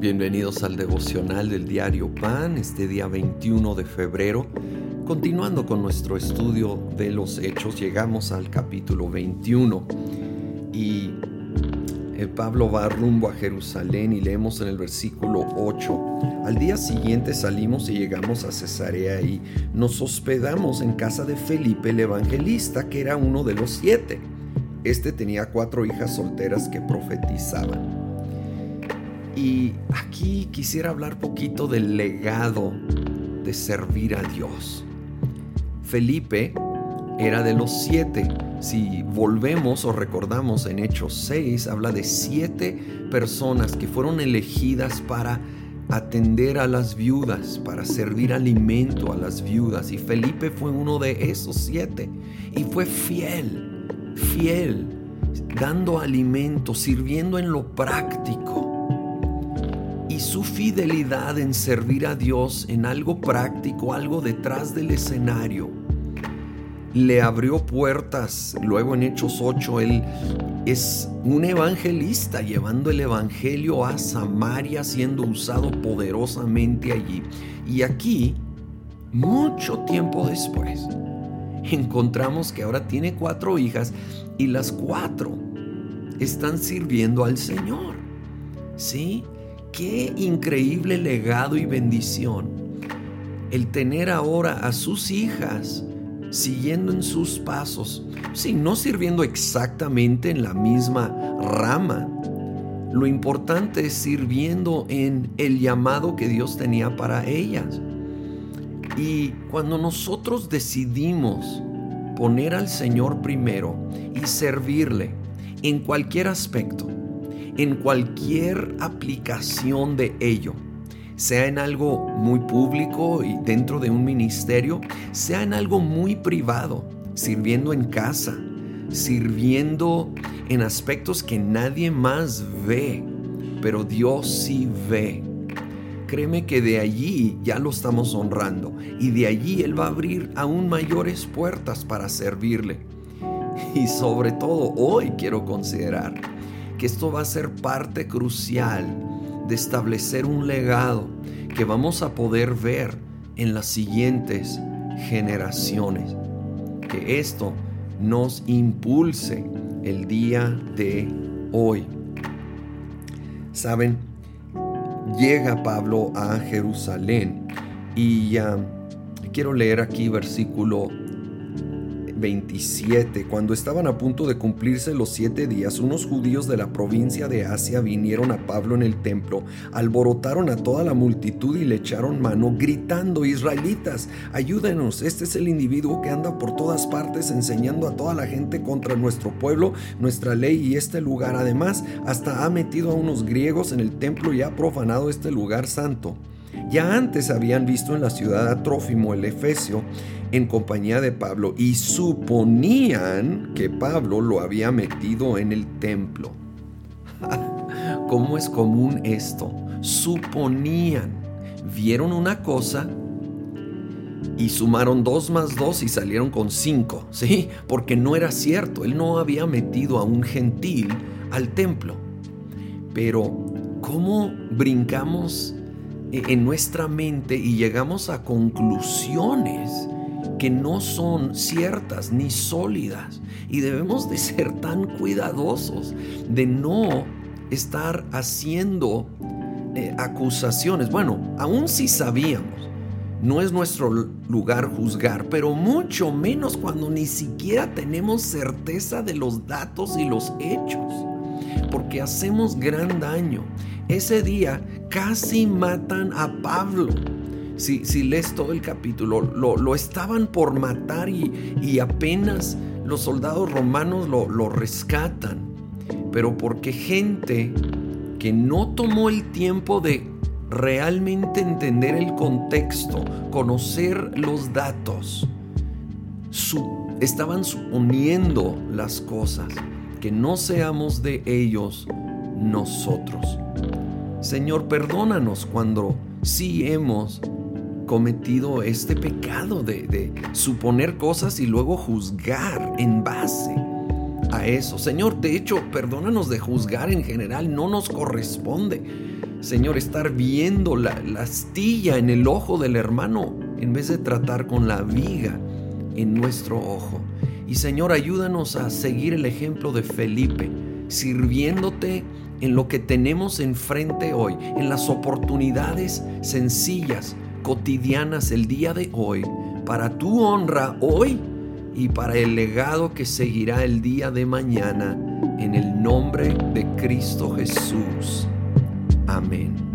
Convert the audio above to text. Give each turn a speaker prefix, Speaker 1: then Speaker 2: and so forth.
Speaker 1: Bienvenidos al devocional del diario Pan, este día 21 de febrero. Continuando con nuestro estudio de los hechos, llegamos al capítulo 21 y eh, Pablo va rumbo a Jerusalén y leemos en el versículo 8. Al día siguiente salimos y llegamos a Cesarea y nos hospedamos en casa de Felipe el evangelista, que era uno de los siete. Este tenía cuatro hijas solteras que profetizaban. Y aquí quisiera hablar poquito del legado de servir a Dios. Felipe era de los siete. Si volvemos o recordamos en Hechos 6, habla de siete personas que fueron elegidas para atender a las viudas, para servir alimento a las viudas. Y Felipe fue uno de esos siete. Y fue fiel, fiel, dando alimento, sirviendo en lo práctico su fidelidad en servir a Dios en algo práctico, algo detrás del escenario, le abrió puertas. Luego en Hechos 8, él es un evangelista llevando el evangelio a Samaria, siendo usado poderosamente allí. Y aquí, mucho tiempo después, encontramos que ahora tiene cuatro hijas y las cuatro están sirviendo al Señor. ¿Sí? Qué increíble legado y bendición el tener ahora a sus hijas siguiendo en sus pasos, sí, no sirviendo exactamente en la misma rama. Lo importante es sirviendo en el llamado que Dios tenía para ellas. Y cuando nosotros decidimos poner al Señor primero y servirle en cualquier aspecto, en cualquier aplicación de ello, sea en algo muy público y dentro de un ministerio, sea en algo muy privado, sirviendo en casa, sirviendo en aspectos que nadie más ve, pero Dios sí ve. Créeme que de allí ya lo estamos honrando y de allí Él va a abrir aún mayores puertas para servirle. Y sobre todo hoy quiero considerar que esto va a ser parte crucial de establecer un legado que vamos a poder ver en las siguientes generaciones. Que esto nos impulse el día de hoy. Saben, llega Pablo a Jerusalén y ya quiero leer aquí versículo 27, cuando estaban a punto de cumplirse los siete días, unos judíos de la provincia de Asia vinieron a Pablo en el templo, alborotaron a toda la multitud y le echaron mano, gritando, Israelitas, ayúdenos, este es el individuo que anda por todas partes enseñando a toda la gente contra nuestro pueblo, nuestra ley y este lugar. Además, hasta ha metido a unos griegos en el templo y ha profanado este lugar santo. Ya antes habían visto en la ciudad a Trófimo el Efesio en compañía de Pablo y suponían que Pablo lo había metido en el templo. ¿Cómo es común esto? Suponían, vieron una cosa y sumaron dos más dos y salieron con cinco, ¿sí? Porque no era cierto, él no había metido a un gentil al templo. Pero, ¿cómo brincamos en nuestra mente y llegamos a conclusiones que no son ciertas ni sólidas y debemos de ser tan cuidadosos de no estar haciendo eh, acusaciones. Bueno, aún si sabíamos, no es nuestro lugar juzgar, pero mucho menos cuando ni siquiera tenemos certeza de los datos y los hechos, porque hacemos gran daño. Ese día casi matan a Pablo. Si, si lees todo el capítulo, lo, estaban por matar y, apenas los soldados romanos lo, lo rescatan. Pero porque gente que no tomó el tiempo de realmente entender el contexto, conocer los datos, estaban suponiendo las cosas, que no seamos de ellos nosotros. Señor, perdónanos cuando sí hemos cometido este pecado de, suponer cosas y luego juzgar en base a eso. Señor, de hecho, perdónanos de juzgar en general, no nos corresponde. Señor, estar viendo la, la astilla en el ojo del hermano en vez de tratar con la viga en nuestro ojo. Y Señor, ayúdanos a seguir el ejemplo de Felipe, sirviéndote en lo que tenemos enfrente hoy, en las oportunidades sencillas, cotidianas el día de hoy, para tu honra hoy y para el legado que seguirá el día de mañana, en el nombre de Cristo Jesús. Amén.